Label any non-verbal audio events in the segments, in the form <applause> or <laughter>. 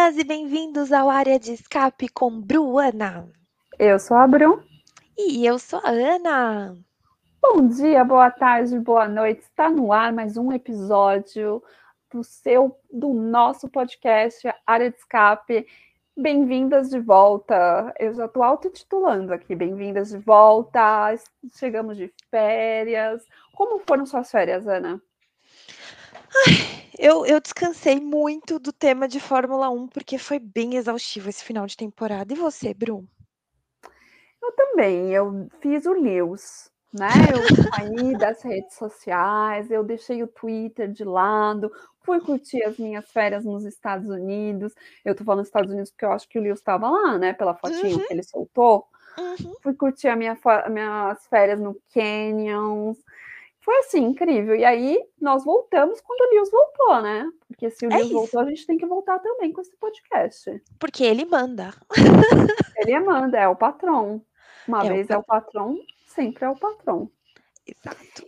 Bem-vindas e bem-vindos ao Área de Escape com Bruana. Eu sou a Bru. E eu sou a Ana. Bom dia, boa tarde, boa noite. Está no ar mais um episódio do seu, do nosso podcast Área de Escape. Bem-vindas de volta. Eu já estou autotitulando aqui. Bem-vindas de volta. Chegamos de férias. Como foram suas férias, Ana? Ai, eu, eu descansei muito do tema de Fórmula 1, porque foi bem exaustivo esse final de temporada. E você, Bru? Eu também. Eu fiz o Lewis, né? Eu saí das redes sociais, eu deixei o Twitter de lado, fui curtir as minhas férias nos Estados Unidos. Eu tô falando Estados Unidos porque eu acho que o Lewis estava lá, né? Pela fotinha Uhum. que ele soltou. Uhum. Fui curtir a minha, minhas férias no Canyons. Foi assim, incrível. E aí nós voltamos quando o Lewis voltou, né? Porque se o É Lewis isso. voltou, a gente tem que voltar também com esse podcast. Porque ele manda. Ele manda, é o patrão. Uma É o vez é o patrão, sempre é o patrão. Exato.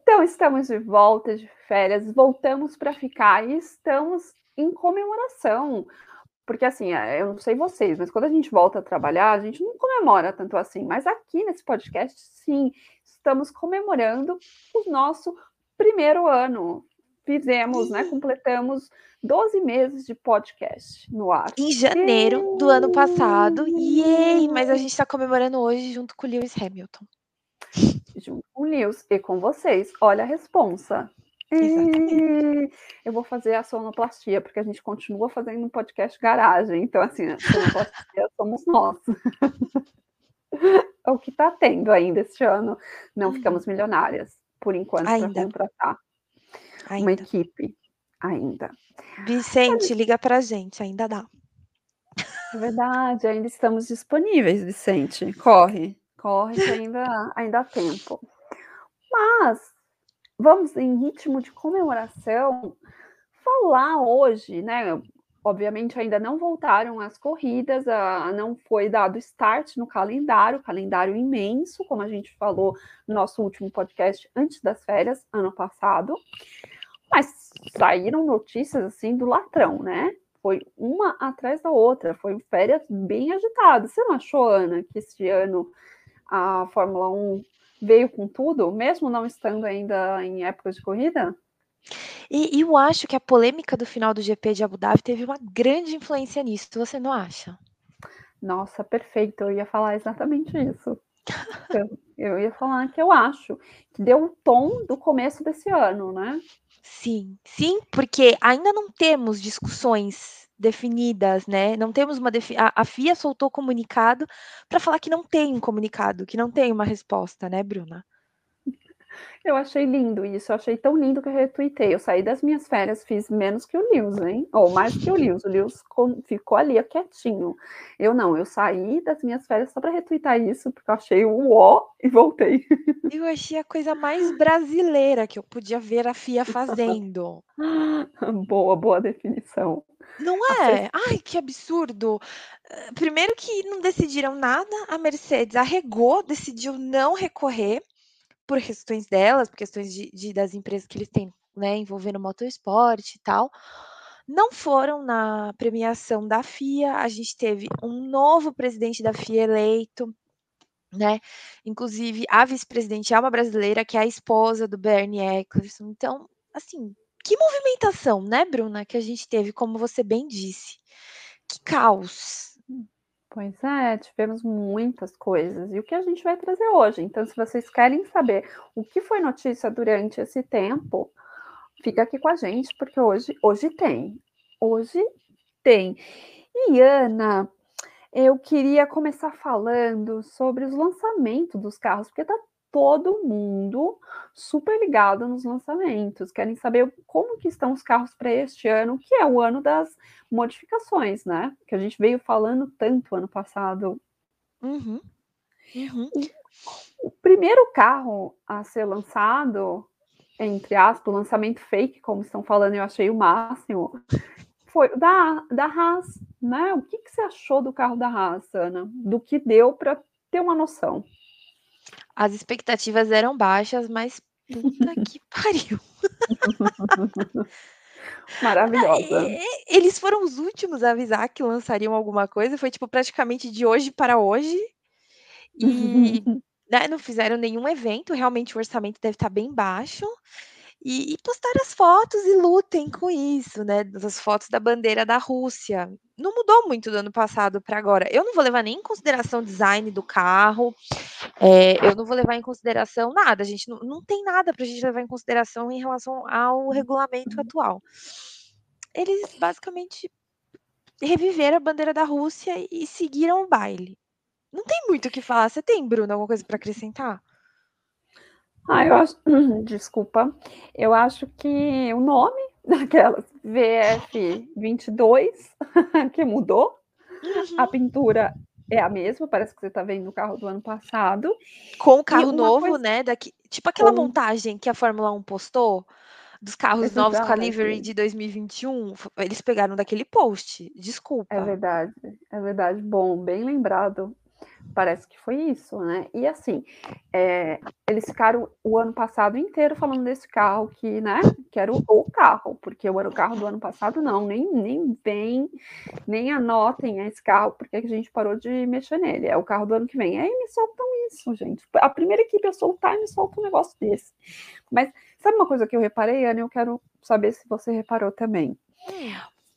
Então, estamos de volta de férias, voltamos para ficar e estamos em comemoração. Porque, assim, é, eu não sei vocês, mas quando a gente volta a trabalhar, a gente não comemora tanto assim. Mas aqui nesse podcast, sim, estamos comemorando o nosso primeiro ano. Fizemos, né? Completamos 12 meses de podcast no ar. Em janeiro do ano passado. Yay! Mas a gente tá comemorando hoje junto com o Lewis Hamilton. junto com o Lewis e com vocês. Olha a responsa. Exatamente. Eu vou fazer a sonoplastia, porque a gente continua fazendo um podcast garagem. Então, assim, a sonoplastia somos nós. <laughs> <laughs> O que está tendo ainda este ano. Não Uhum. ficamos milionárias, por enquanto, para Ainda. contratar uma Ainda. equipe. Ainda. Vicente, liga pra gente, ainda dá. É verdade, ainda estamos disponíveis, Vicente. Corre, corre que ainda, ainda há tempo. Mas vamos em ritmo de comemoração falar hoje, né? Obviamente ainda não voltaram as corridas, a- não foi dado start no calendário, calendário imenso, como a gente falou no nosso último podcast antes das férias, ano passado. Mas saíram notícias assim do latrão, né? Foi uma atrás da outra, foi férias bem agitadas. Você não achou, Ana, que este ano a Fórmula 1 veio com tudo, mesmo não estando ainda em época de corrida? E, eu acho que a polêmica do final do GP de Abu Dhabi teve uma grande influência nisso, você não acha? Nossa, perfeito, eu ia falar exatamente isso. Eu, eu ia falar que eu acho que deu o tom do começo desse ano, né? Sim, sim, porque ainda não temos discussões definidas, né? Não temos uma defi a, a FIA soltou comunicado para falar que não tem um comunicado, que não tem uma resposta, né, Bruna? Eu achei lindo isso, eu achei tão lindo que eu retuitei. Eu saí das minhas férias, fiz menos que o Lewis, hein? Ou mais que o Lewis. O Lewis co- ficou ali quietinho. Eu não, eu saí das minhas férias só para retuitar isso, porque eu achei o ó e voltei. <laughs> Eu achei a coisa mais brasileira que eu podia ver a FIA fazendo. <laughs> boa, boa definição. Não é? Ai, que absurdo. Primeiro que não decidiram nada, a Mercedes arregou, decidiu não recorrer por questões delas, por questões de, de- das empresas que eles têm, né, envolvendo motorsport e tal. Não foram na premiação da FIA, a gente teve um novo presidente da FIA eleito, né? Inclusive, a vice-presidente é uma brasileira, que é a esposa do Bernie Eccleston. Então, assim, que movimentação, né, Bruna, que a gente teve, como você bem disse. Que caos. Pois é, tivemos muitas coisas. E o que a gente vai trazer hoje? Então, se vocês querem saber o que foi notícia durante esse tempo, fica aqui com a gente, porque hoje, hoje tem. Hoje tem. E Ana, eu queria começar falando sobre os lançamentos dos carros, porque tá todo mundo super ligado nos lançamentos. Querem saber como que estão os carros para este ano, que é o ano das modificações, né? Que a gente veio falando tanto ano passado. Uhum. Uhum. O primeiro carro a ser lançado, entre aspas, lançamento fake, como estão falando, eu achei o máximo, foi o da, da Haas, né? O que, que você achou do carro da Haas, Ana? Do que deu para ter uma noção? As expectativas eram baixas, mas puta que <laughs> pariu. <laughs> Maravilhosa. Eles foram os últimos a avisar que lançariam alguma coisa, foi, tipo, praticamente de hoje para hoje. E, <laughs> né, não fizeram nenhum evento, realmente o orçamento deve estar bem baixo. E, e postaram as fotos e lutem com isso, né? As fotos da bandeira da Rússia. Não mudou muito do ano passado para agora. Eu não vou levar nem em consideração o design do carro, é, eu não vou levar em consideração nada. A gente não, não tem nada para a gente levar em consideração em relação ao regulamento atual. Eles basicamente reviveram a bandeira da Rússia e seguiram o baile. Não tem muito o que falar. Você tem, Bruno, alguma coisa para acrescentar? Ah, eu acho. <clears throat> Desculpa. Eu acho que o nome <laughs> daquelas VF22 <laughs> que mudou. Uhum. A pintura é a mesma, parece que você está vendo o carro do ano passado. Com o carro novo, coisa... né? Daqui, tipo aquela com... montagem que a Fórmula 1 postou dos carros é novos com a livery de 2021, eles pegaram daquele post. Desculpa. É verdade, é verdade. Bom, bem lembrado parece que foi isso, né? E assim, é, eles ficaram o ano passado inteiro falando desse carro que, né, que era o, o carro, porque o, o carro do ano passado não, nem, nem vem, nem anotem esse carro, porque a gente parou de mexer nele, é o carro do ano que vem. Aí me soltam isso, gente. A primeira equipe a soltar me solta um negócio desse. Mas sabe uma coisa que eu reparei, Ana? Eu quero saber se você reparou também. Hum.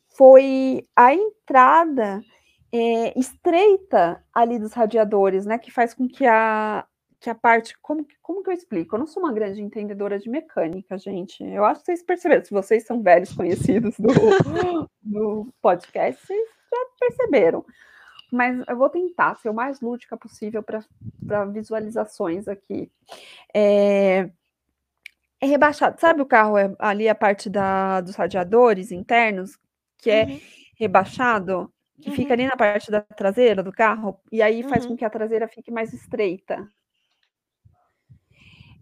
Foi a entrada é, estreita ali dos radiadores, né? Que faz com que a, que a parte. Como, como que eu explico? Eu não sou uma grande entendedora de mecânica, gente. Eu acho que vocês perceberam. Se vocês são velhos conhecidos do, do podcast, vocês já perceberam. Mas eu vou tentar ser o mais lúdica possível para visualizações aqui. É, é rebaixado. Sabe o carro é, ali, a parte da, dos radiadores internos, que é uhum. rebaixado? Que uhum. fica ali na parte da traseira do carro, e aí faz uhum. com que a traseira fique mais estreita.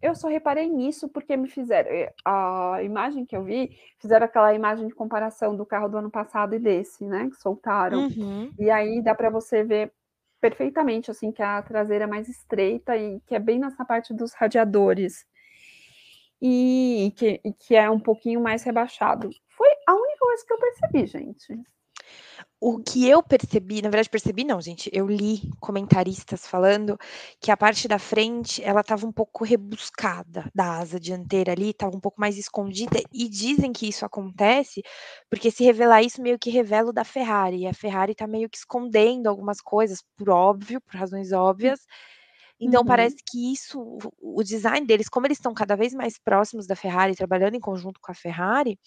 Eu só reparei nisso porque me fizeram. Eh, a imagem que eu vi, fizeram aquela imagem de comparação do carro do ano passado e desse, né? Que soltaram. Uhum. E aí dá para você ver perfeitamente, assim, que a traseira é mais estreita e que é bem nessa parte dos radiadores. E que, que é um pouquinho mais rebaixado. Foi a única coisa que eu percebi, gente o que eu percebi, na verdade percebi não, gente, eu li comentaristas falando que a parte da frente, ela estava um pouco rebuscada da asa dianteira ali, estava um pouco mais escondida, e dizem que isso acontece, porque se revelar isso meio que revela o da Ferrari, e a Ferrari está meio que escondendo algumas coisas, por óbvio, por razões óbvias, então uhum. parece que isso, o design deles, como eles estão cada vez mais próximos da Ferrari, trabalhando em conjunto com a Ferrari,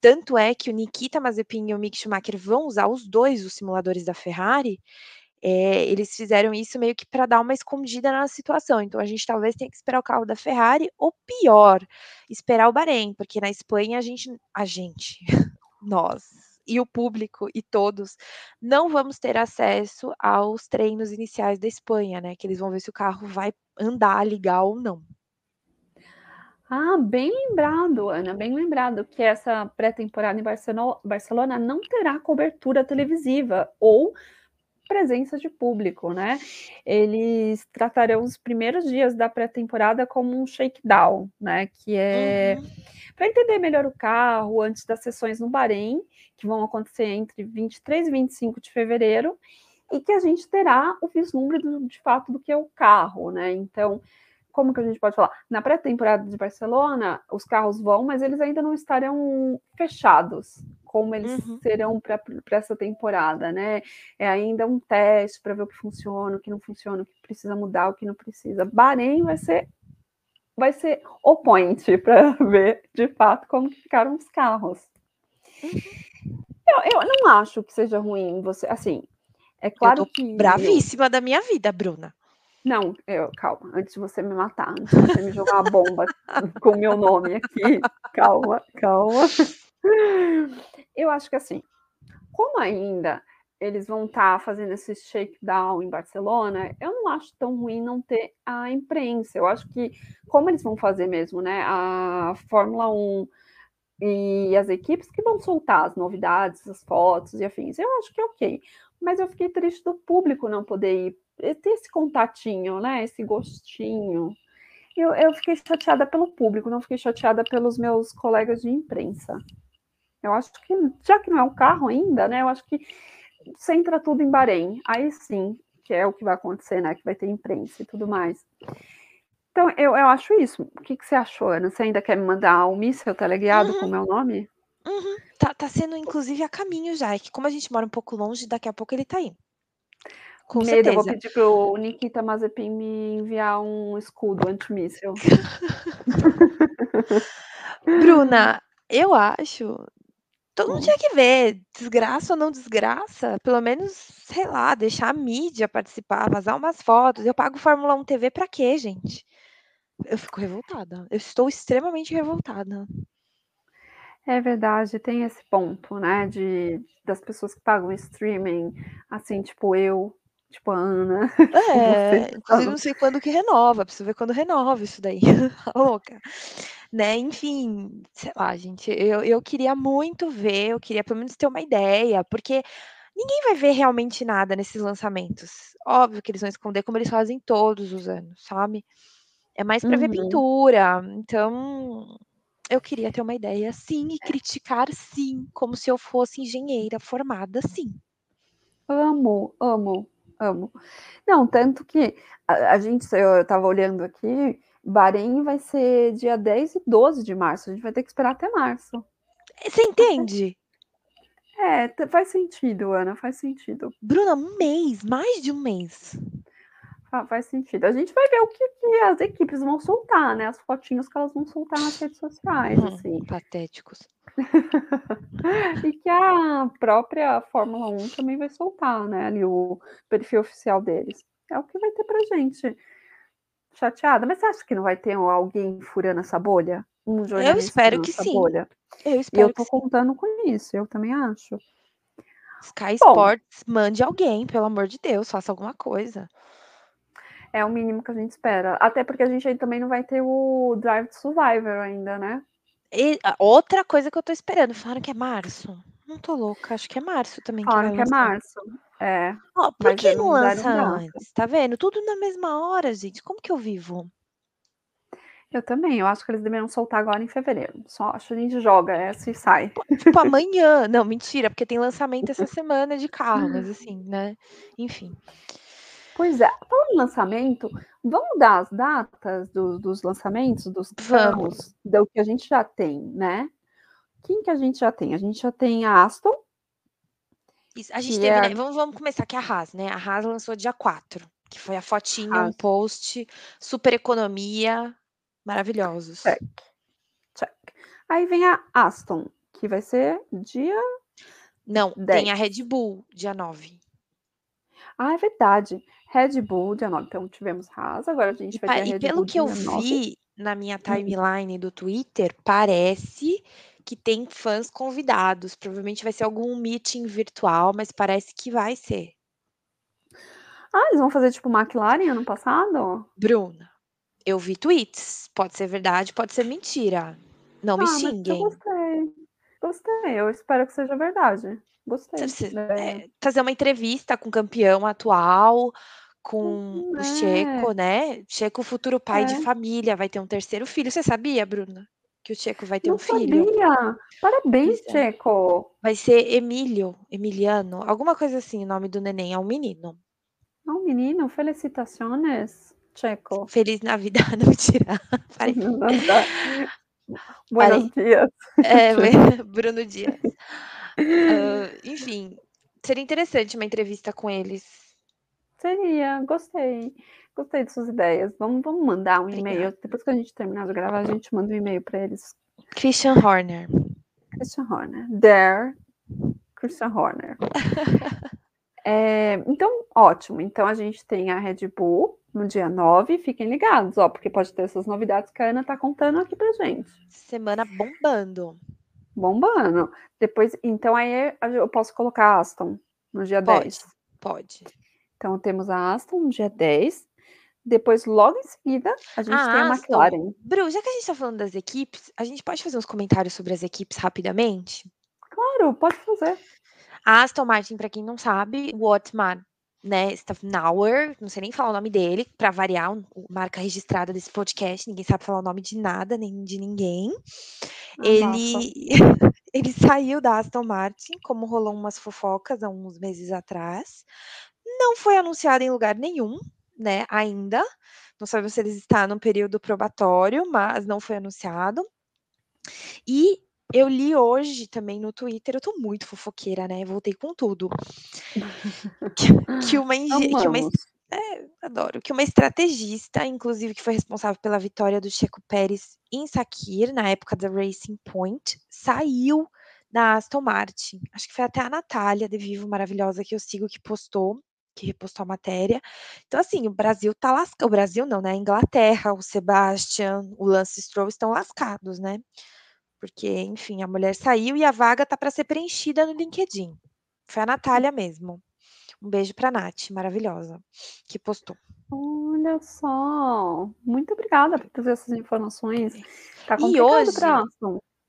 tanto é que o Nikita Mazepin e o Mick Schumacher vão usar os dois os simuladores da Ferrari. É, eles fizeram isso meio que para dar uma escondida na situação. Então a gente talvez tenha que esperar o carro da Ferrari, ou pior, esperar o Bahrein, porque na Espanha a gente, a gente, <laughs> nós e o público e todos não vamos ter acesso aos treinos iniciais da Espanha, né? Que eles vão ver se o carro vai andar, ligar ou não. Ah, bem lembrado, Ana, bem lembrado que essa pré-temporada em Barcelona não terá cobertura televisiva ou presença de público, né? Eles tratarão os primeiros dias da pré-temporada como um shakedown, né? Que é uhum. para entender melhor o carro antes das sessões no Bahrein, que vão acontecer entre 23 e 25 de fevereiro, e que a gente terá o vislumbre do, de fato do que é o carro, né? Então, como que a gente pode falar? Na pré-temporada de Barcelona, os carros vão, mas eles ainda não estarão fechados, como eles uhum. serão para essa temporada, né? É ainda um teste para ver o que funciona, o que não funciona, o que precisa mudar, o que não precisa. Bahrein vai ser vai ser o point para <laughs> ver de fato como ficaram os carros. Uhum. Eu, eu não acho que seja ruim você, assim, é claro eu tô que bravíssima da minha vida, Bruna. Não, eu, calma, antes de você me matar, antes de você me jogar uma bomba <laughs> com o meu nome aqui, calma, calma. Eu acho que assim, como ainda eles vão estar tá fazendo esse shakedown em Barcelona, eu não acho tão ruim não ter a imprensa. Eu acho que, como eles vão fazer mesmo, né? A Fórmula 1 e as equipes que vão soltar as novidades, as fotos e afins, eu acho que é ok. Mas eu fiquei triste do público não poder ir ter esse contatinho, né? Esse gostinho. Eu, eu fiquei chateada pelo público, não fiquei chateada pelos meus colegas de imprensa. Eu acho que, já que não é um carro ainda, né? Eu acho que centra tudo em Bahrein. Aí sim, que é o que vai acontecer, né? Que vai ter imprensa e tudo mais. Então, eu, eu acho isso. O que, que você achou, Ana? Você ainda quer me mandar um míssel teleguiado uhum. com o meu nome? Uhum. Tá, tá sendo, inclusive, a caminho já. É que como a gente mora um pouco longe, daqui a pouco ele tá aí. Com Medo, certeza. eu vou pedir pro Nikita Mazepin me enviar um escudo antimíssel. <laughs> Bruna, eu acho. Todo mundo tinha que ver, desgraça ou não desgraça, pelo menos, sei lá, deixar a mídia participar, vazar umas fotos. Eu pago Fórmula 1 TV pra quê, gente? Eu fico revoltada. Eu estou extremamente revoltada. É verdade, tem esse ponto, né, de das pessoas que pagam streaming, assim, tipo eu, tipo <laughs> Ana. É, inclusive não sei quando que renova, preciso ver quando renova isso daí. <laughs> Tá louca. Né, enfim, sei lá, gente, eu, eu queria muito ver, eu queria pelo menos ter uma ideia, porque ninguém vai ver realmente nada nesses lançamentos. Óbvio que eles vão esconder como eles fazem todos os anos, sabe? É mais para uhum. ver pintura. Então, eu queria ter uma ideia sim e criticar sim, como se eu fosse engenheira formada sim. Amo, amo, amo. Não, tanto que a, a gente, eu estava olhando aqui, Bahrein vai ser dia 10 e 12 de março, a gente vai ter que esperar até março. Você entende? É, faz sentido, Ana, faz sentido. Bruna, um mês, mais de um mês. Ah, faz sentido. A gente vai ver o que, que, as equipes vão soltar, né? As fotinhos que elas vão soltar nas redes sociais, hum, assim. Patéticos. <laughs> e que a própria Fórmula 1 também vai soltar, né? Ali o perfil oficial deles. É o que vai ter pra gente. Chateada. Mas você acha que não vai ter alguém furando essa bolha? Um eu espero que sim. Bolha? Eu espero e eu tô contando sim. com isso, eu também acho. Sky Bom, Sports, mande alguém, pelo amor de Deus, faça alguma coisa. É o mínimo que a gente espera. Até porque a gente também não vai ter o Drive to Survivor ainda, né? E, outra coisa que eu tô esperando, falaram que é março. Não tô louca, acho que é março também. Falaram que, que é março. É. Oh, por que não lança antes? Tá vendo? Tudo na mesma hora, gente. Como que eu vivo? Eu também, eu acho que eles deveriam soltar agora em fevereiro. Só acho que a gente joga essa e sai. Tipo, amanhã. Não, mentira, porque tem lançamento essa semana de carro, mas assim, né? Enfim. Pois é, falando em lançamento, vamos dar as datas do, dos lançamentos dos carros, do que a gente já tem, né? Quem que a gente já tem? A gente já tem a Aston. Isso, a gente teve, é... né? Vamos, vamos começar que a Haas, né? A Haas lançou dia 4, que foi a fotinha, Haas. um post, super economia, maravilhosos. Check. Check. Aí vem a Aston, que vai ser dia. Não, 10. tem a Red Bull, dia 9. Ah, é verdade. Red Bull, dia 9. Então tivemos Haas, agora a gente vai ter a Red E pelo Bull que eu vi na minha hum. timeline do Twitter, parece que tem fãs convidados. Provavelmente vai ser algum meeting virtual, mas parece que vai ser. Ah, eles vão fazer tipo McLaren ano passado? Bruna, eu vi tweets. Pode ser verdade, pode ser mentira. Não me ah, xinguem. eu gostei. Gostei. Eu espero que seja verdade. Gostei. É, fazer uma entrevista com o campeão atual, com hum, o Checo, é. né? Checo, futuro pai é. de família, vai ter um terceiro filho. Você sabia, Bruna? Que o Checo vai ter Não um filho? Sabia. Parabéns, é. Checo. Vai ser Emílio, Emiliano, alguma coisa assim, o nome do neném. É um menino. É um menino? Felicitações, Checo. Feliz Navidad, <laughs> não mentira. <laughs> Buenos dias. É, <laughs> Bruno Dias. Uh, enfim, seria interessante uma entrevista com eles. Seria, gostei. Gostei de suas ideias. Vamos, vamos mandar um e-mail. Depois que a gente terminar de gravar, a gente manda um e-mail para eles. Christian Horner. Christian Horner. There, Christian Horner. <laughs> é, então, ótimo. Então, a gente tem a Red Bull no dia 9. Fiquem ligados, ó, porque pode ter essas novidades que a Ana tá contando aqui pra gente. Semana bombando bombando. Depois, então aí eu posso colocar Aston no dia pode, 10. Pode. Então temos a Aston no dia 10. Depois, logo em seguida, a gente a tem a Aston. McLaren. Bru, já que a gente está falando das equipes, a gente pode fazer uns comentários sobre as equipes rapidamente? Claro, pode fazer. A Aston Martin, para quem não sabe, o Otmar né, Staffnauer, não sei nem falar o nome dele, para variar, um, marca registrada desse podcast, ninguém sabe falar o nome de nada, nem de ninguém. Ele, <laughs> ele saiu da Aston Martin, como rolou umas fofocas há uns meses atrás. Não foi anunciado em lugar nenhum, né, ainda. Não sabemos se ele está no período probatório, mas não foi anunciado. E eu li hoje também no Twitter, eu tô muito fofoqueira, né? Voltei com tudo. <laughs> que, que, uma, que uma é, adoro. Que uma estrategista, inclusive, que foi responsável pela vitória do Checo Pérez em Sakir, na época da Racing Point, saiu da Aston Martin. Acho que foi até a Natália de Vivo, maravilhosa, que eu sigo, que postou, que repostou a matéria. Então, assim, o Brasil tá lascado. O Brasil não, né? A Inglaterra, o Sebastian, o Lance Stroll estão lascados, né? Porque, enfim, a mulher saiu e a vaga tá para ser preenchida no LinkedIn. Foi a Natália mesmo. Um beijo para a Nath, maravilhosa, que postou. Olha só, muito obrigada por trazer essas informações. Tá e hoje,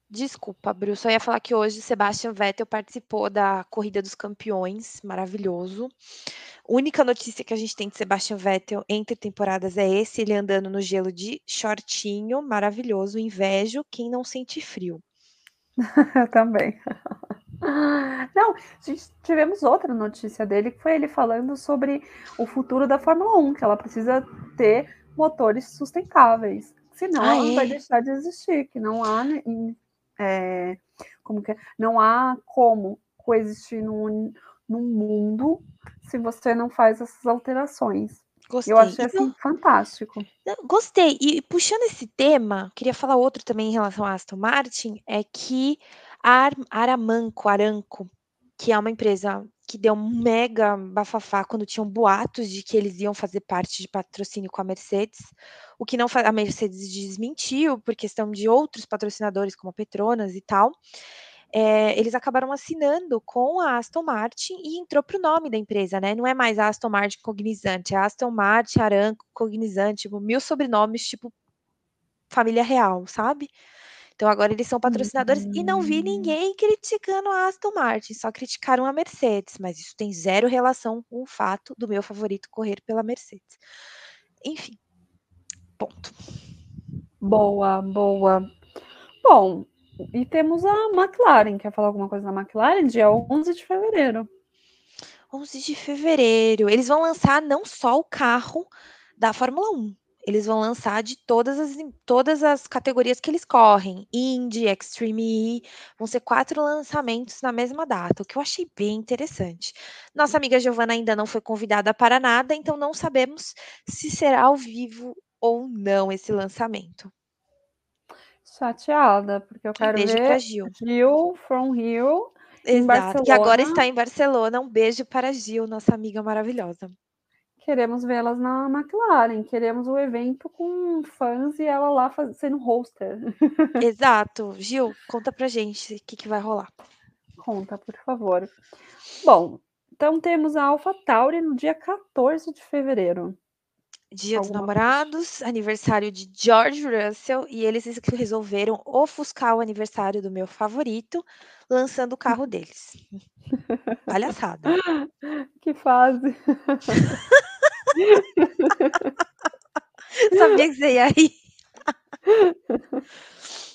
desculpa, Bruce, eu ia falar que hoje Sebastian Vettel participou da Corrida dos Campeões, maravilhoso. Única notícia que a gente tem de Sebastian Vettel entre temporadas é esse, ele andando no gelo de shortinho, maravilhoso, invejo quem não sente frio. <laughs> Também. Não, tivemos outra notícia dele, que foi ele falando sobre o futuro da Fórmula 1, que ela precisa ter motores sustentáveis. Senão ah, ela é? vai deixar de existir, que não há é, como que é? não há como coexistir num, num mundo se você não faz essas alterações. Gostei. Eu achei assim, fantástico. Gostei. E puxando esse tema, queria falar outro também em relação a Aston Martin, é que a Aramanco, Aranco, que é uma empresa que deu mega bafafá quando tinham boatos de que eles iam fazer parte de patrocínio com a Mercedes, o que não a Mercedes desmentiu por questão de outros patrocinadores como a Petronas e tal. É, eles acabaram assinando com a Aston Martin e entrou para o nome da empresa, né? Não é mais a Aston Martin Cognizante, é a Aston Martin Aranco Cognizante, tipo, mil sobrenomes, tipo família real, sabe? Então agora eles são patrocinadores uhum. e não vi hum. ninguém criticando a Aston Martin, só criticaram a Mercedes, mas isso tem zero relação com o fato do meu favorito correr pela Mercedes. Enfim, ponto. Boa, boa. Bom, e temos a McLaren. Quer falar alguma coisa da McLaren? Dia 11 de fevereiro. 11 de fevereiro. Eles vão lançar não só o carro da Fórmula 1, eles vão lançar de todas as, todas as categorias que eles correm. Indy, Extreme E, vão ser quatro lançamentos na mesma data, o que eu achei bem interessante. Nossa amiga Giovana ainda não foi convidada para nada, então não sabemos se será ao vivo ou não esse lançamento. Chateada, porque eu quero beijo ver para Gil. Gil from Rio. Exato, que agora está em Barcelona. Um beijo para Gil, nossa amiga maravilhosa queremos vê-las na McLaren, queremos o evento com fãs e ela lá faz, sendo hoster. <laughs> Exato. Gil, conta pra gente o que, que vai rolar. Conta, por favor. Bom, então temos a AlphaTauri no dia 14 de fevereiro. Dia Alguma dos Namorados, coisa? aniversário de George Russell, e eles resolveram ofuscar o aniversário do meu favorito, lançando o carro deles. <laughs> Palhaçada. Que fase. <laughs> Sabia que você ia rir.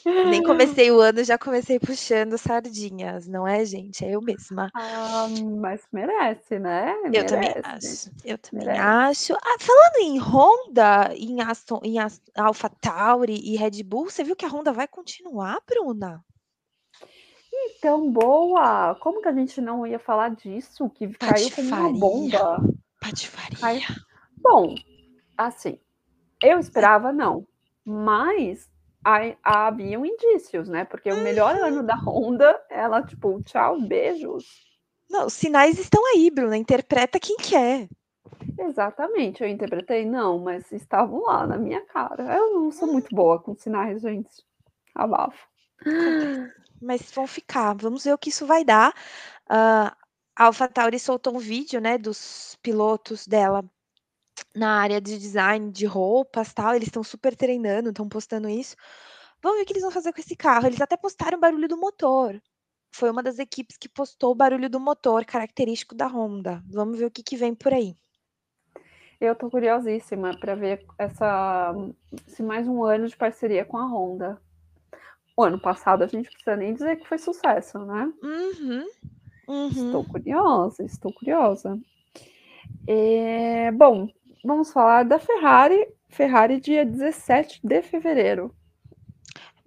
Nem comecei o ano, já comecei puxando sardinhas, não é, gente? É eu mesma. Ah, mas merece, né? Merece. Eu também acho. Eu também merece. acho. Ah, falando em Honda, em Aston, em Alpha Tauri e Red Bull, você viu que a Honda vai continuar, Bruna? Então, boa! Como que a gente não ia falar disso? Que caiu como uma bomba. Patifaria. Caiu... Bom, assim, eu esperava não, mas haviam indícios, né? Porque o melhor uhum. ano da Honda, ela, tipo, tchau, beijos. Não, os sinais estão aí, Bruna. Interpreta quem quer. Exatamente, eu interpretei, não, mas estavam lá na minha cara. Eu não sou muito boa com sinais, gente. Abafo. Mas vão ficar, vamos ver o que isso vai dar. Uh, a AlphaTauri soltou um vídeo, né, dos pilotos dela na área de design de roupas tal, eles estão super treinando, estão postando isso. Vamos ver o que eles vão fazer com esse carro. Eles até postaram o barulho do motor. foi uma das equipes que postou o barulho do motor característico da Honda. Vamos ver o que, que vem por aí. Eu tô curiosíssima para ver essa se mais um ano de parceria com a Honda. O ano passado a gente precisa nem dizer que foi sucesso, né? Uhum, uhum. Estou curiosa, estou curiosa. É, bom, vamos falar da Ferrari. Ferrari, dia 17 de fevereiro.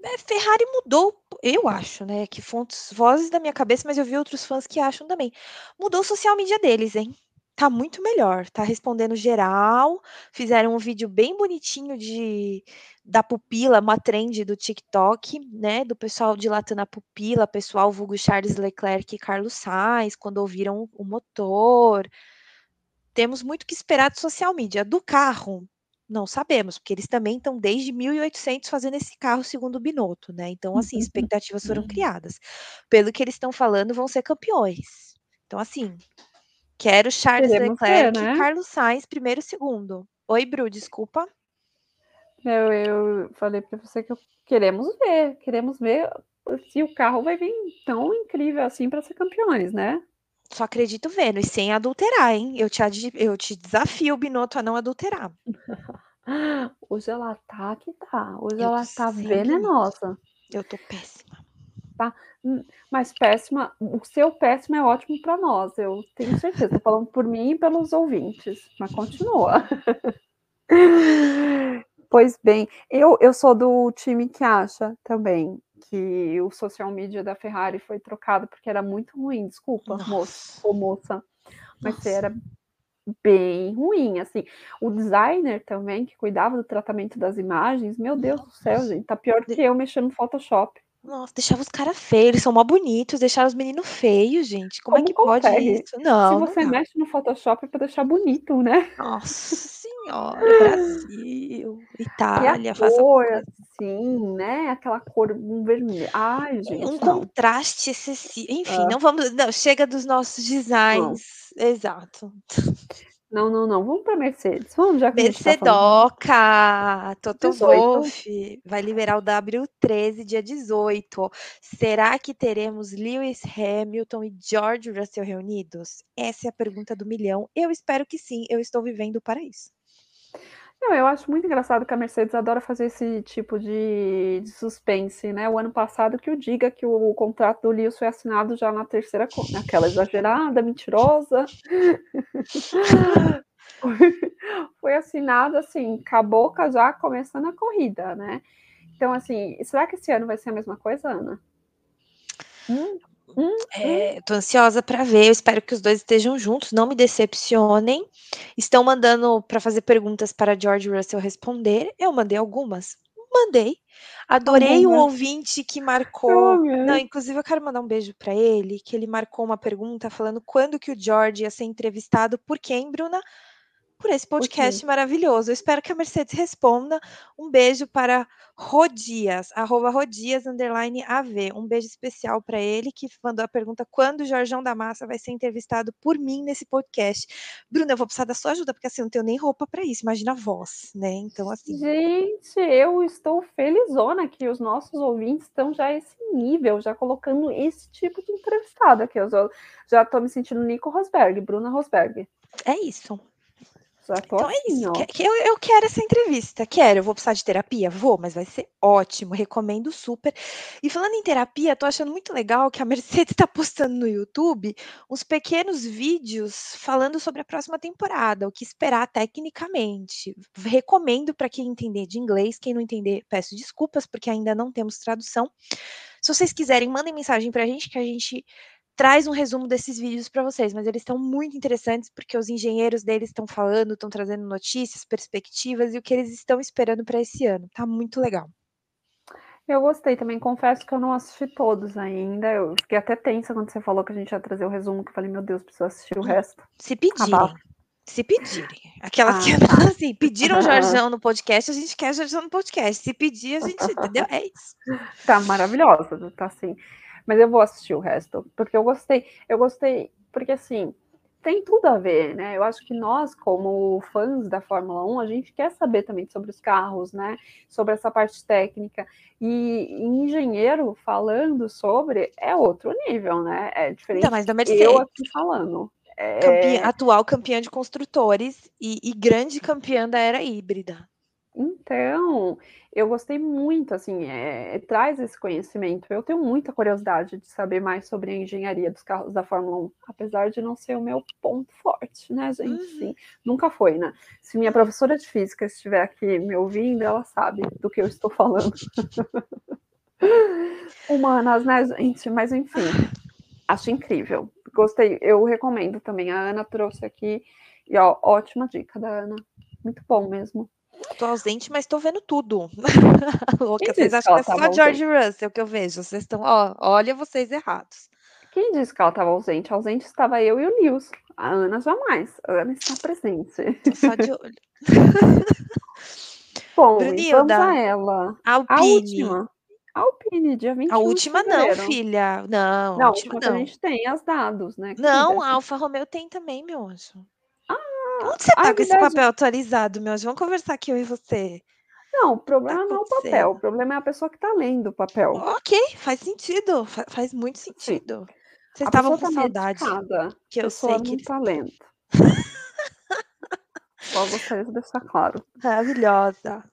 É, Ferrari mudou, eu acho, né? Que fontes, vozes da minha cabeça, mas eu vi outros fãs que acham também. Mudou o social media deles, hein? Tá muito melhor, tá respondendo geral. Fizeram um vídeo bem bonitinho de da pupila, uma trend do TikTok, né? Do pessoal dilatando a pupila, pessoal vulgo Charles Leclerc e Carlos Sainz, quando ouviram o motor. Temos muito que esperar do social media. Do carro, não sabemos, porque eles também estão desde 1800 fazendo esse carro, segundo o Binotto, né? Então, assim, expectativas foram criadas. Pelo que eles estão falando, vão ser campeões. Então, assim, quero Charles Queremos Leclerc ver, e né? Carlos Sainz primeiro e segundo. Oi, Bru, desculpa. Eu, eu falei para você que eu- queremos ver, queremos ver se o carro vai vir tão incrível assim para ser campeões, né? Só acredito vendo, e sem adulterar, hein? Eu te, eu te desafio, Binotto, a não adulterar. <laughs> Hoje ela tá que tá, hoje Eu ela tá venenosa. Eu tô péssima. Mas péssima, o seu péssimo é ótimo para nós, eu tenho certeza. Falando por mim e pelos ouvintes, mas continua. <laughs> Pois bem, eu, eu sou do time que acha também que o social media da Ferrari foi trocado porque era muito ruim. Desculpa, moço Nossa. ou moça, mas Nossa. era bem ruim, assim. O designer também, que cuidava do tratamento das imagens, meu Deus do céu, Nossa. gente, tá pior do que eu mexendo no Photoshop. Nossa, deixava os caras feios, eles são mó bonitos, deixaram os meninos feios, gente. Como, é Como que pode isso? Não, Se não você dá. mexe no Photoshop é para deixar bonito, né? Nossa senhora, Brasil, <gasps> E Itália, a faça cor, assim, né? Aquela cor um vermelho. Ai, gente, Um não. contraste excessivo. Enfim, Ah. não vamos. Não, chega dos nossos designs. Exato. Não, não, não. Vamos para Mercedes. Vamos, já que tá. Mercedoca, Toto 18. Wolff vai liberar o W13 dia 18. Será que teremos Lewis Hamilton e George Russell reunidos? Essa é a pergunta do milhão. Eu espero que sim, eu estou vivendo para isso. Não, eu acho muito engraçado que a Mercedes adora fazer esse tipo de, de suspense, né? O ano passado que o diga que o contrato do Lewis foi assinado já na terceira, naquela exagerada, mentirosa. <laughs> foi assinado assim, com a boca já começando a corrida, né? Então, assim, será que esse ano vai ser a mesma coisa, Ana? Hum, hum, É, tô ansiosa para ver. Eu espero que os dois estejam juntos, não me decepcionem. Estão mandando para fazer perguntas para George Russell responder. Eu mandei algumas. Mandei. Adorei o Algumas. ouvinte que marcou. Não, inclusive eu quero mandar um beijo para ele, que ele marcou uma pergunta falando quando que o George ia ser entrevistado por quem, Bruna? Por esse podcast maravilhoso. Eu espero que a Mercedes responda. Um beijo para Rodias, arroba Rodias, underline AV. Um beijo especial para ele, que mandou a pergunta quando o Jorjão da Massa vai ser entrevistado por mim nesse podcast. Bruna, eu vou precisar da sua ajuda, porque assim, eu não tenho nem roupa para isso, imagina a voz, né? Então, assim, Gente, eu estou felizona que os nossos ouvintes estão já a esse nível, já colocando esse tipo de entrevistado aqui. Eu já estou me sentindo Nico Rosberg, Bruna Rosberg. é isso. Então é isso. Eu, eu quero essa entrevista. Quero. Eu vou precisar de terapia? Vou, mas vai ser ótimo. Recomendo super. E falando em terapia, tô achando muito legal que a Mercedes está postando no YouTube uns pequenos vídeos falando sobre a próxima temporada, o que esperar tecnicamente. Recomendo para quem entender de inglês. Quem não entender, peço desculpas, porque ainda não temos tradução. Se vocês quiserem, mandem mensagem para a gente que a gente traz um resumo desses vídeos para vocês, mas eles estão muito interessantes porque os engenheiros deles estão falando, estão trazendo notícias, perspectivas e o que eles estão esperando para esse ano. Tá muito legal. Eu gostei também, confesso que eu não assisti todos ainda. Eu fiquei até tensa quando você falou que a gente ia trazer o resumo, que eu falei, meu Deus, preciso assistir o resto. Se pedirem. Se pedirem. Aquelas Ah, <laughs> que tá. assim, pediram o <laughs> Jorjão no podcast, a gente quer o Jorjão no podcast. Se pedir, a gente, entendeu? É isso. Tá maravilhosa, tá assim. Mas eu vou assistir o resto, porque eu gostei. Eu gostei, porque assim, tem tudo a ver, né? Eu acho que nós, como fãs da Fórmula 1, a gente quer saber também sobre os carros, né? Sobre essa parte técnica. E engenheiro falando sobre é outro nível, né? É diferente. Então, mas da Mercedes. Eu aqui falando. É... Campeã, atual campeã de construtores e, e grande campeã da era híbrida. Então, eu gostei muito, assim, é, traz esse conhecimento. Eu tenho muita curiosidade de saber mais sobre a engenharia dos carros da Fórmula 1, apesar de não ser o meu ponto forte, né, gente? Uhum. Sim, nunca foi, né? Se minha professora de física estiver aqui me ouvindo, ela sabe do que eu estou falando. <laughs> Humanas, né, gente? Mas enfim, acho incrível. Gostei, eu recomendo também. A Ana trouxe aqui, e ó, ótima dica da Ana. Muito bom mesmo. Tô ausente, mas tô vendo tudo. <laughs> Louca, vocês acham que é só George Russell que eu vejo? Vocês estão, ó, olha vocês errados. Quem disse que ela estava ausente? Ausente estava eu e o Nils. A Ana jamais. A Ana está presente. Tô só de olho. <laughs> Bom, Brunilda, vamos a ela. Alpine. A última. Alpine, dia 21 A última não, filha. Não, não a última não. a gente tem as dados, né? Não, a Alfa Romeo tem também, meu anjo. Onde você tá com esse papel atualizado, meu? Vamos conversar aqui, eu e você. Não, o problema tá não é o papel, o problema é a pessoa que tá lendo o papel. Ok, faz sentido, faz, faz muito sentido. Vocês estavam com tá saudade. Que eu sei que tá <laughs> lendo. Só gostaria de deixar claro. Maravilhosa.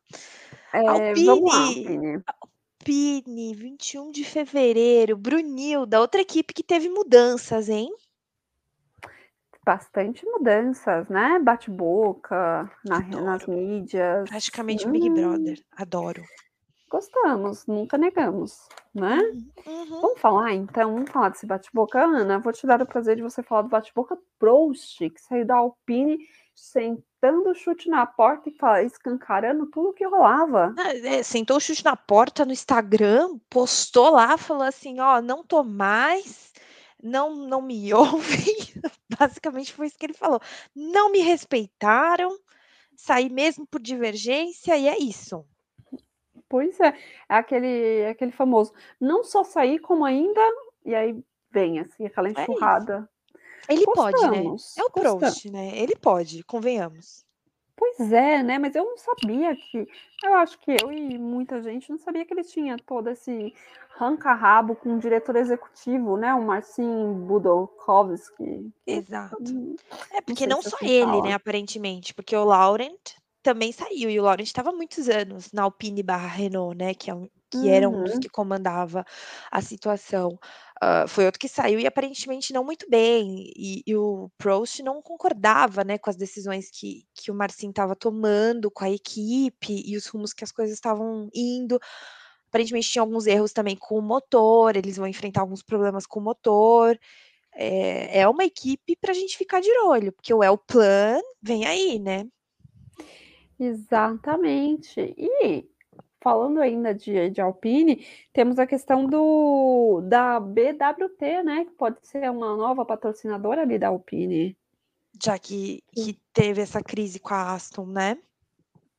É, Alpine. Vamos lá, Alpine. Alpine, 21 de fevereiro. Brunilda, outra equipe que teve mudanças, hein? Bastante mudanças, né? Bate-boca na, nas mídias. Praticamente hum. Big Brother. Adoro. Gostamos, nunca negamos, né? Uhum. Vamos falar então, vamos falar desse bate-boca, Ana. Vou te dar o prazer de você falar do bate-boca Proust, que saiu da Alpine sentando o chute na porta e escancarando tudo que rolava. É, sentou o chute na porta no Instagram, postou lá, falou assim: ó, não tô mais não, não me <laughs> ouvem. Basicamente foi isso que ele falou. Não me respeitaram, saí mesmo por divergência e é isso. Pois é, é aquele, é aquele famoso. Não só sair, como ainda. E aí vem assim, aquela é enxurrada. É ele pode, né? É o Proust, né? Ele pode, convenhamos. Pois é, né? Mas eu não sabia que. Eu acho que eu e muita gente não sabia que ele tinha todo esse ranca-rabo com o diretor executivo, né? O Marcin Budokowski. Exato. É porque não, não só ele, fala. né? Aparentemente, porque o Laurent também saiu e o Laurent estava muitos anos na Alpine barra Renault, né? Que, é um, que era um dos uhum. que comandava a situação. Uh, foi outro que saiu e aparentemente não muito bem. E, e, o Prost não concordava né, com as decisões que, que o Marcin estava tomando com a equipe e os rumos que as coisas estavam indo. Aparentemente tinha alguns erros também com o motor, eles vão enfrentar alguns problemas com o motor. É, é uma equipe para a gente ficar de olho, porque o El Plan vem aí, né? Exatamente. E falando ainda de, de Alpine, temos a questão do da BWT, né? Que pode ser uma nova patrocinadora ali da Alpine. Já que, que teve essa crise com a Aston, né?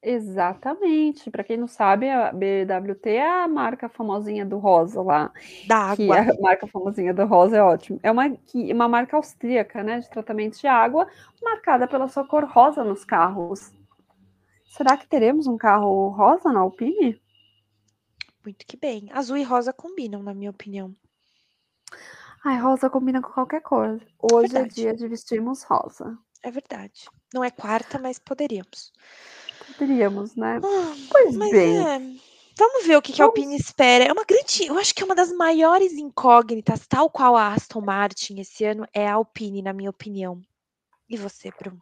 Exatamente. Para quem não sabe, a BWT é a marca famosinha do rosa lá. Da água. a marca famosinha do rosa é ótimo. É uma, uma marca austríaca, né? De tratamento de água, marcada pela sua cor rosa nos carros. Será que teremos um carro rosa na Alpine? Muito que bem. Azul e rosa combinam, na minha opinião. Ai, rosa combina com qualquer cor. Hoje é verdade. é dia de vestirmos rosa. É verdade. Não é quarta, mas poderíamos. Poderíamos, né? Ah, pois bem. É. Vamos ver o que, que a Alpine espera. É uma grande. Eu acho que é uma das maiores incógnitas, tal qual a Aston Martin esse ano, é a Alpine, na minha opinião. E você, Bruno?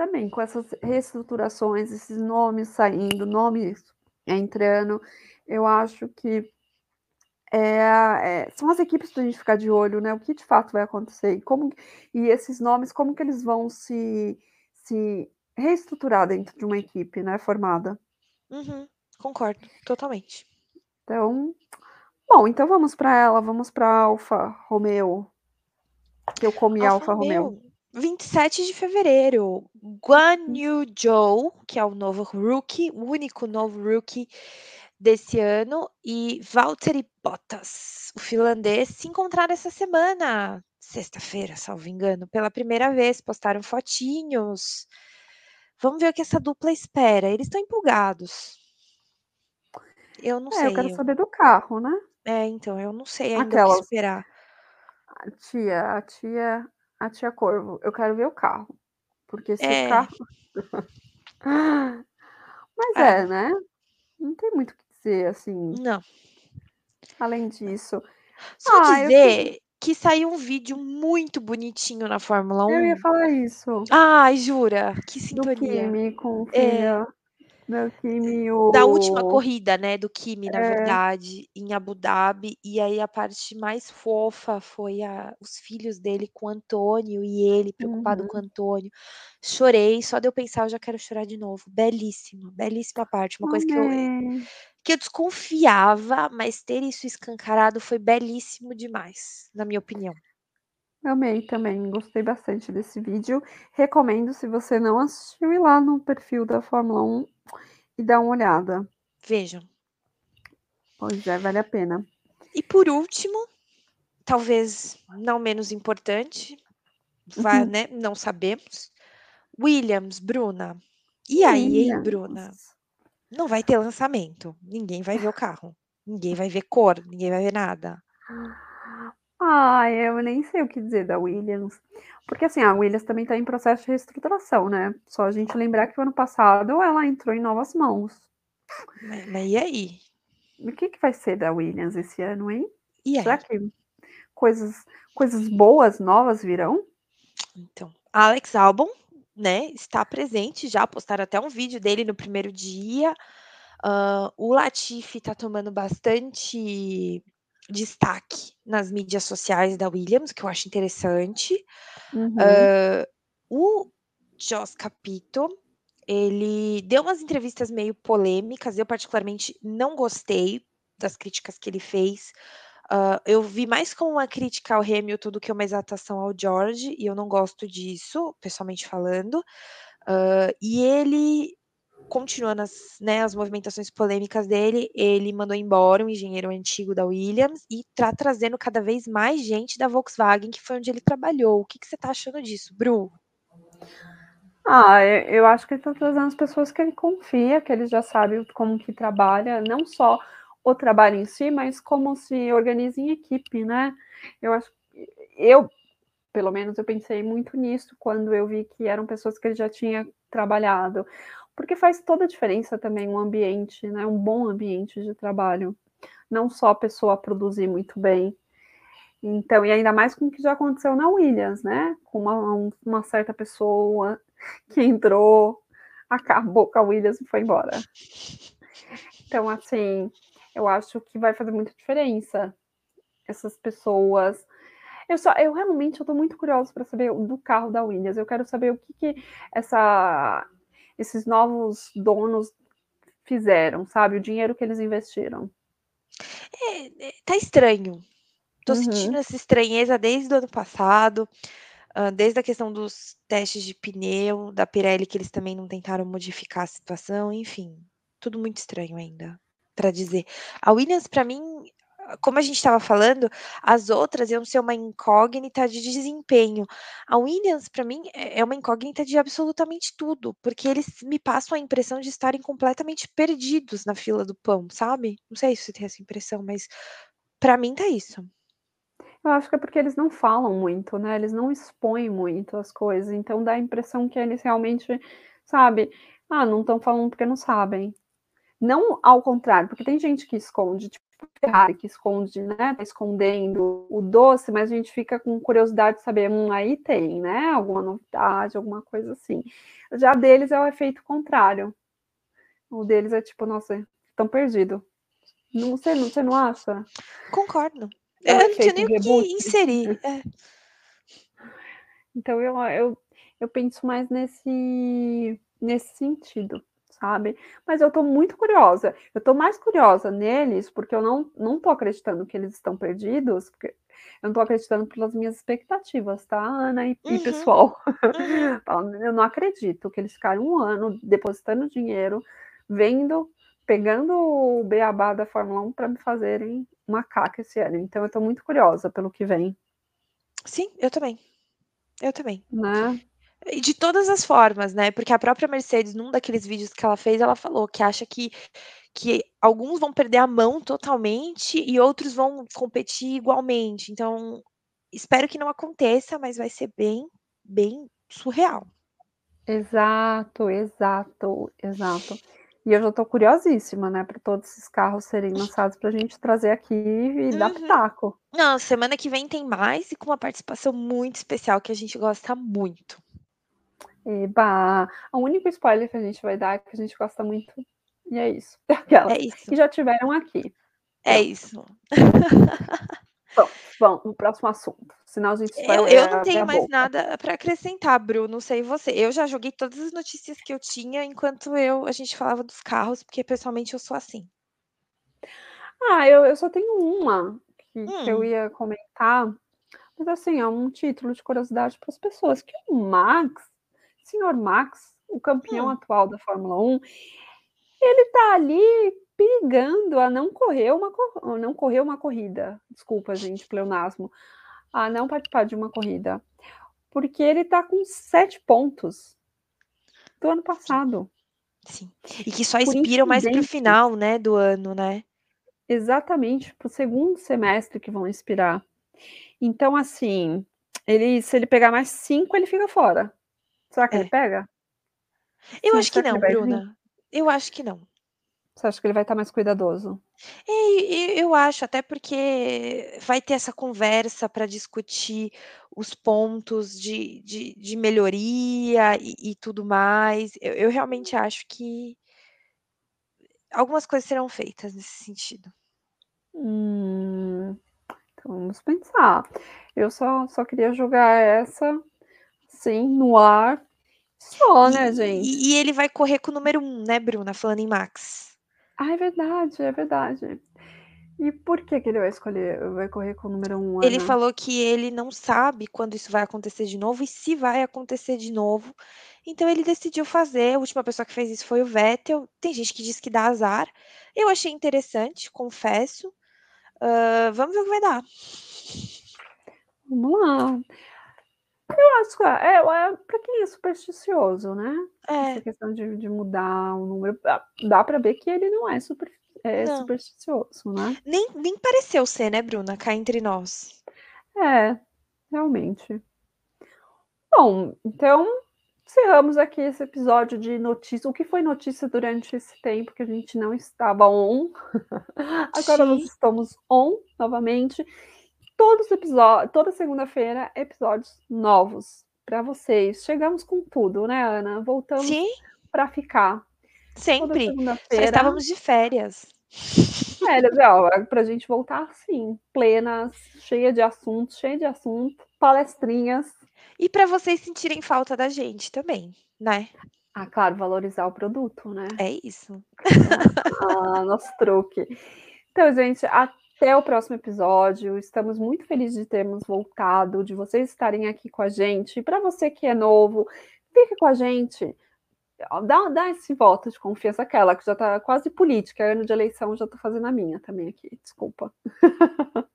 Também com essas reestruturações, esses nomes saindo, nomes entrando, eu acho que é, é, são as equipes para a gente ficar de olho, né? O que de fato vai acontecer e como e esses nomes, como que eles vão se, se reestruturar dentro de uma equipe, né? Formada. Uhum, concordo, totalmente. Então, bom, então vamos para ela, vamos para Alfa Romeo. Que eu comi Alfa, Alfa Romeo. Romeo. 27 de fevereiro, Guan Yu Zhou, que é o novo rookie, o único novo rookie desse ano, e Valtteri Bottas, o finlandês, se encontraram essa semana. sexta-feira, salvo engano, pela primeira vez, postaram fotinhos. Vamos ver o que essa dupla espera. Eles estão empolgados. Eu não É, sei. eu quero eu- saber do carro, né? É, então, eu não sei ainda o que esperar. A tia, a tia, a tia Corvo, eu quero ver o carro. Porque se É. o carro. <laughs> Mas Ah. é, né? Não tem muito o que dizer, assim, Não. além disso. Só Ah, eu dizer que saiu um vídeo muito bonitinho na Fórmula 1. Eu ia falar isso. Ai, jura? Que Do sintonia. Kimi com o É. filho. Do E o. Da última corrida, né, do Kimi, na É. verdade, em Abu Dhabi. E aí a parte mais fofa foi a os filhos dele com o Antônio e ele preocupado com o Uhum. Antônio. Chorei, só de eu pensar eu já quero chorar de novo. Belíssima, belíssima parte. Uma coisa que eu que eu desconfiava, mas ter isso escancarado foi belíssimo demais, na minha opinião. Amei também, gostei bastante desse vídeo. Recomendo, se você não assistiu, ir lá no perfil da Fórmula 1 e dar uma olhada. Vejam. Pois é, vale a pena. E por último, talvez não menos importante, Uhum. né, não sabemos. Williams, Bruna. E aí, hein, Bruna? Não vai ter lançamento. Ninguém vai ver o carro. Ninguém vai ver cor, ninguém vai ver nada. <gasps> Ah, eu nem sei o que dizer da Williams. Porque assim, a Williams também está em processo de reestruturação, né? Só a gente lembrar que o ano passado ela entrou em novas mãos. Mas, mas e aí? O que, que vai ser da Williams esse ano, hein? E aí? Será que coisas, coisas boas, novas virão? Então, Alex Albon, né, está presente já, postaram até um vídeo dele no primeiro dia. Ah, o Latifi está tomando bastante destaque nas mídias sociais da Williams, que eu acho interessante. Uhum. Ah, o Jos Capito, ele deu umas entrevistas meio polêmicas, eu particularmente não gostei das críticas que ele fez. Ah, eu vi mais como uma crítica ao Hamilton do que uma exaltação ao George, e eu não gosto disso, pessoalmente falando. Ah, e ele continua nas né, as movimentações polêmicas dele, ele mandou embora um engenheiro antigo da Williams e está trazendo cada vez mais gente da Volkswagen, que foi onde ele trabalhou. O que, que você está achando disso, Bru? Ah, eu, eu acho que ele está trazendo as pessoas que ele confia, que ele já sabe como que trabalha, não só o trabalho em si, mas como se organiza em equipe, né? Eu acho eu, pelo menos, eu pensei muito nisso quando eu vi que eram pessoas que ele já tinha trabalhado, porque faz toda a diferença também um ambiente, né? Um bom ambiente de trabalho, não só a pessoa produzir muito bem. Então, e ainda mais com o que já aconteceu na Williams, né? Com uma, uma certa pessoa que entrou, acabou com a Williams e foi embora. Então, assim, eu acho que vai fazer muita diferença essas pessoas. Eu só, eu realmente tô muito curiosa para saber do carro da Williams. Eu quero saber o que, que essa, esses novos donos fizeram, sabe? O dinheiro que eles investiram. É, é, tá estranho. Tô Uhum. sentindo essa estranheza desde o ano passado, ah, desde a questão dos testes de pneu da Pirelli, que eles também não tentaram modificar a situação, enfim, tudo muito estranho ainda, para dizer. A Williams, para mim, como a gente estava falando, as outras iam ser uma incógnita de desempenho. A Williams, para mim, é é uma incógnita de absolutamente tudo, porque eles me passam a impressão de estarem completamente perdidos na fila do pão, sabe? Não sei se você tem essa impressão, mas para mim tá isso. Eu acho que é porque eles não falam muito, né? Eles não expõem muito as coisas, então dá a impressão que eles realmente, sabe? Ah, não estão falando porque não sabem. Não ao contrário, porque tem gente que esconde, tipo Ferrari, que esconde, né? Tá escondendo o doce, mas a gente fica com curiosidade de saber, hum, aí tem, né? Alguma novidade, alguma coisa assim. Já deles é o efeito contrário. O deles é tipo, nossa, estão perdidos. Não, você, não, você não acha? Concordo. É Eu o não tinha nem o que reboot. inserir. É. Então eu, eu, eu penso mais nesse, nesse sentido, sabe? Mas eu tô muito curiosa. Eu tô mais curiosa neles, porque eu não, não tô acreditando que eles estão perdidos, porque eu não tô acreditando pelas minhas expectativas, tá, Ana e, e Uhum. pessoal? Uhum. <laughs> Eu não acredito que eles ficaram um ano depositando dinheiro, vendo, pegando o beabá da Fórmula 1 para me fazerem uma caca esse ano. Então eu tô muito curiosa pelo que vem. Sim, eu também. Eu também. Né. E de todas as formas, né, porque a própria Mercedes, num daqueles vídeos que ela fez, ela falou que acha que que alguns vão perder a mão totalmente e outros vão competir igualmente. Então, espero que não aconteça, mas vai ser bem, bem surreal. Exato, exato, exato. E eu já tô curiosíssima, né, para todos esses carros serem lançados pra gente trazer aqui e dar Uhum. pitaco. Não, semana que vem tem mais e com uma participação muito especial que a gente gosta muito. Eba! O único spoiler que a gente vai dar é que a gente gosta muito, e é isso. <laughs> Aquelas. É isso. E já tiveram aqui. É isso. Bom, vamos o próximo assunto, senão a gente só Eu vai eu não tenho mais boca. nada pra acrescentar, Bru, não sei você. Eu já joguei todas as notícias que eu tinha enquanto eu a gente falava dos carros, porque pessoalmente eu sou assim. Ah, eu eu só tenho uma que que eu Hum. ia comentar, mas assim, é um título de curiosidade para as pessoas, que o Max, senhor Max, o campeão Hum. atual da Fórmula 1, ele tá ali perigando a não correr uma não correr uma corrida. Desculpa gente, pleonasmo. A não participar de uma corrida, porque ele tá com 7 pontos do ano passado. Sim. E que só expiram mais para o final, né, do ano, né. Exatamente, para o segundo semestre que vão expirar. Então, assim, ele se ele pegar mais 5, ele fica fora. Será que ele É. pega? Eu 5, acho que será que ele não, vai vir? Bruna. Eu acho que não. Você acha que ele vai estar mais cuidadoso? É, e eu acho, até porque vai ter essa conversa para discutir os pontos de de de melhoria e e tudo mais. Eu eu realmente acho que algumas coisas serão feitas nesse sentido. Hum, então vamos pensar. Eu só só queria jogar essa, sim, no ar, só, né, gente. E e ele vai correr com o número 1, né, Bruna, falando em Max. Ah, é verdade, é verdade. E por que que ele vai escolher vai correr com o número 1, Ele Ana? falou que ele não sabe quando isso vai acontecer de novo e se vai acontecer de novo, então ele decidiu fazer, a última pessoa que fez isso foi o Vettel, tem gente que diz que dá azar, eu achei interessante, confesso, hã, vamos ver o que vai dar. Vamos lá. Eu acho que é é pra quem é supersticioso, né, essa É. questão de de mudar o número, dá dá pra ver que ele não é super é Não. supersticioso, né. Nem nem pareceu ser, né, Bruna, cá entre nós. É, realmente. Bom, então encerramos aqui esse episódio de notícia o que foi notícia durante esse tempo que a gente não estava on. <laughs> Agora nós Sim. estamos on novamente. Todos os episó toda segunda-feira, episódios novos pra vocês. Chegamos com tudo, né, Ana, voltamos pra ficar. Sempre. Só estávamos de férias. Férias, é, ó, pra gente voltar assim, plenas, cheia de assuntos, cheia de assunto, palestrinhas. E pra vocês sentirem falta da gente também, né. Ah, claro, valorizar o produto, né. É isso. <laughs> Ah, nosso truque. Então, gente, até o próximo episódio. Estamos muito felizes de termos voltado, de vocês estarem aqui com a gente. E pra você que é novo, fique com a gente. Dá dá esse voto de confiança, aquela que já tá quase política, ano de eleição, já tô fazendo a minha também aqui, desculpa. <laughs>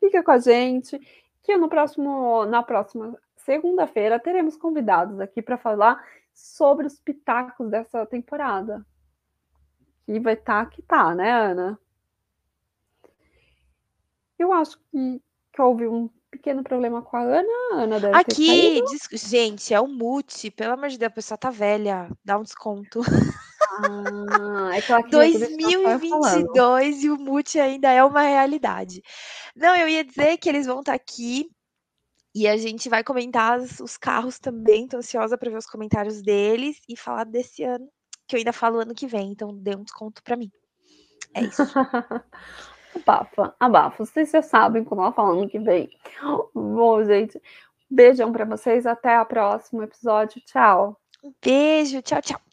Fica com a gente, que no próximo na próxima segunda-feira teremos convidados aqui pra falar sobre os pitacos dessa temporada. Que vai tá que tá, né, Ana? Eu acho que que houve um pequeno problema com a Ana, a Ana deve ter Aqui, caído. desc gente, é o mute, pelo amor de Deus, a pessoa tá velha, dá um desconto. Ah, é que ela queria que deixasse só eu falando. 2022 e o mute ainda é uma realidade. Não, eu ia dizer que eles vão estar aqui, e a gente vai comentar os carros também, tô ansiosa pra ver os comentários deles e falar desse ano, que eu ainda falo ano que vem, então dê um desconto pra mim. É isso. <laughs> Abafa, abafa, vocês já sabem como ela fala ano que vem. Bom, gente, beijão pra vocês, até a próximo episódio, tchau. Beijo, tchau, tchau.